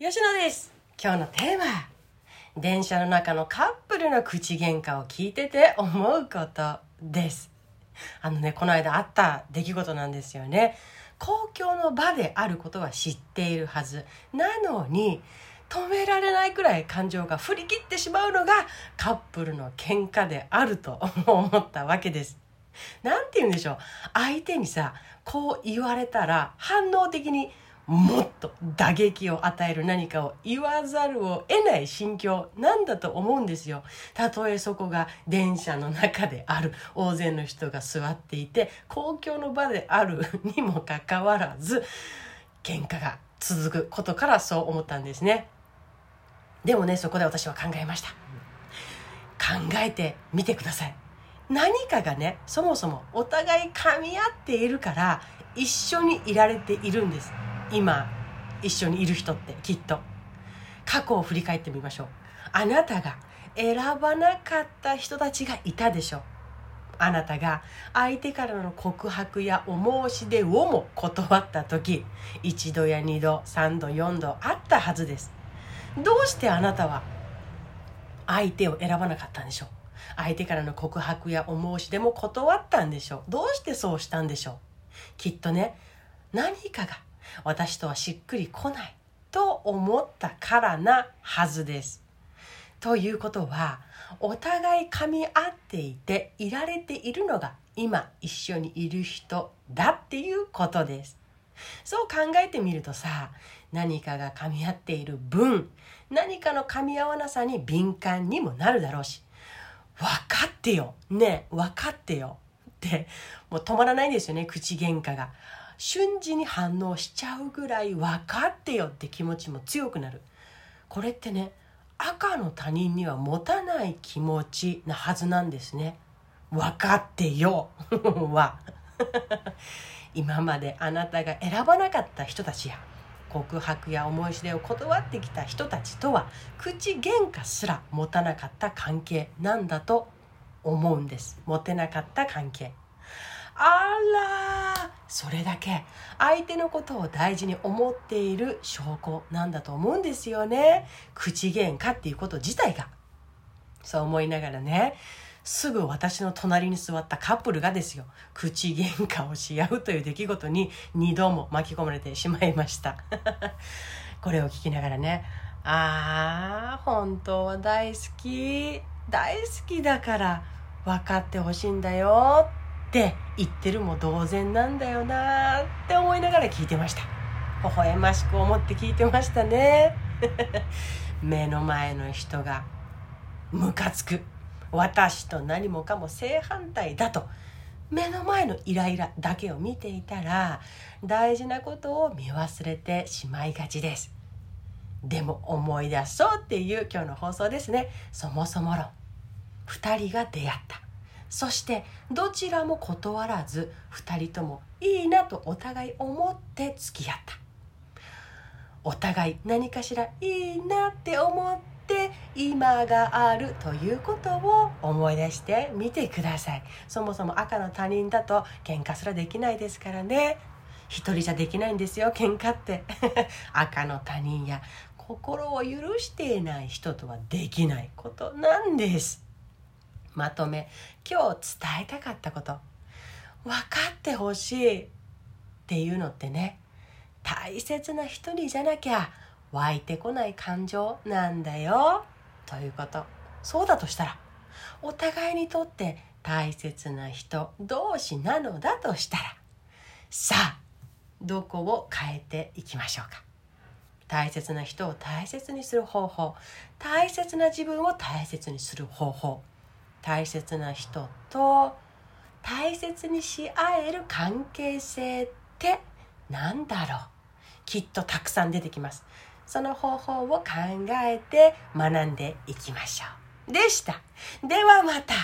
吉野です。今日のテーマ電車の中のカップルの口喧嘩を聞いてて思うことです。あのねこの間あった出来事なんですよね。公共の場であることは知っているはず。なのに止められないくらい感情が振り切ってしまうのがカップルの喧嘩であると思ったわけです。なんて言うんでしょう。相手にさこう言われたら反応的にもっと打撃を与える何かを言わざるを得ない心境なんだと思うんですよ。たとえそこが電車の中である大勢の人が座っていて公共の場であるにもかかわらず喧嘩が続くことからそう思ったんですね。でもねそこで私は考えました。考えてみてください。何かがねそもそもお互い噛み合っているから一緒にいられているんです。今一緒にいる人ってきっと。過去を振り返ってみましょう。あなたが選ばなかった人たちがいたでしょう。あなたが相手からの告白やお申し出をも断った時一度や二度三度四度あったはずです。どうしてあなたは相手を選ばなかったんでしょう？相手からの告白やお申し出も断ったんでしょう？どうしてそうしたんでしょう？きっとね何かが私とはしっくりこないと思ったからなはずです。ということはお互い噛み合っていていられているのが今一緒にいる人だっていうことです。そう考えてみるとさ何かが噛み合っている分何かの噛み合わなさに敏感にもなるだろうし分かってよね分かってよってもう止まらないんですよね口喧嘩が瞬時に反応しちゃうぐらい分かってよって気持ちも強くなる。これってね赤の他人には持たない気持ちなはずなんですね。分かってよ。は。今まであなたが選ばなかった人たちや告白や思い知れを断ってきた人たちとは口喧嘩すら持たなかった関係なんだと思うんです。持てなかった関係。あらそれだけ相手のことを大事に思っている証拠なんだと思うんですよね。口喧嘩っていうこと自体が。そう思いながらね。すぐ私の隣に座ったカップルがですよ。口喧嘩をし合うという出来事に2度も巻き込まれてしまいました。これを聞きながらね。ああ本当は大好き。大好きだから分かってほしいんだよって言ってるも同然なんだよなって思いながら聞いてました。微笑ましく思って聞いてましたね。目の前の人がムカつく。私と何もかも正反対だと。目の前のイライラだけを見ていたら大事なことを見忘れてしまいがちです。でも思い出そうっていう今日の放送ですね。そもそも論。2人が出会った。そしてどちらも断らず2人ともいいなとお互い思って付き合った。お互い何かしらいいなって思って今があるということを思い出してみてください。そもそも赤の他人だと喧嘩すらできないですからね。一人じゃできないんですよ喧嘩って。赤の他人や心を許していない人とはできないことなんです。まとめ。今日伝えたかったこと。分かってほしいっていうのってね大切な人にじゃなきゃ湧いてこない感情なんだよ。ということ。そうだとしたらお互いにとって大切な人同士なのだとしたらさあどこを変えていきましょうか。大切な人を大切にする方法大切な自分を大切にする方法。大切な人と大切にし合える関係性って何だろう？きっとたくさん出てきます。その方法を考えて学んでいきましょう。でした。ではまた。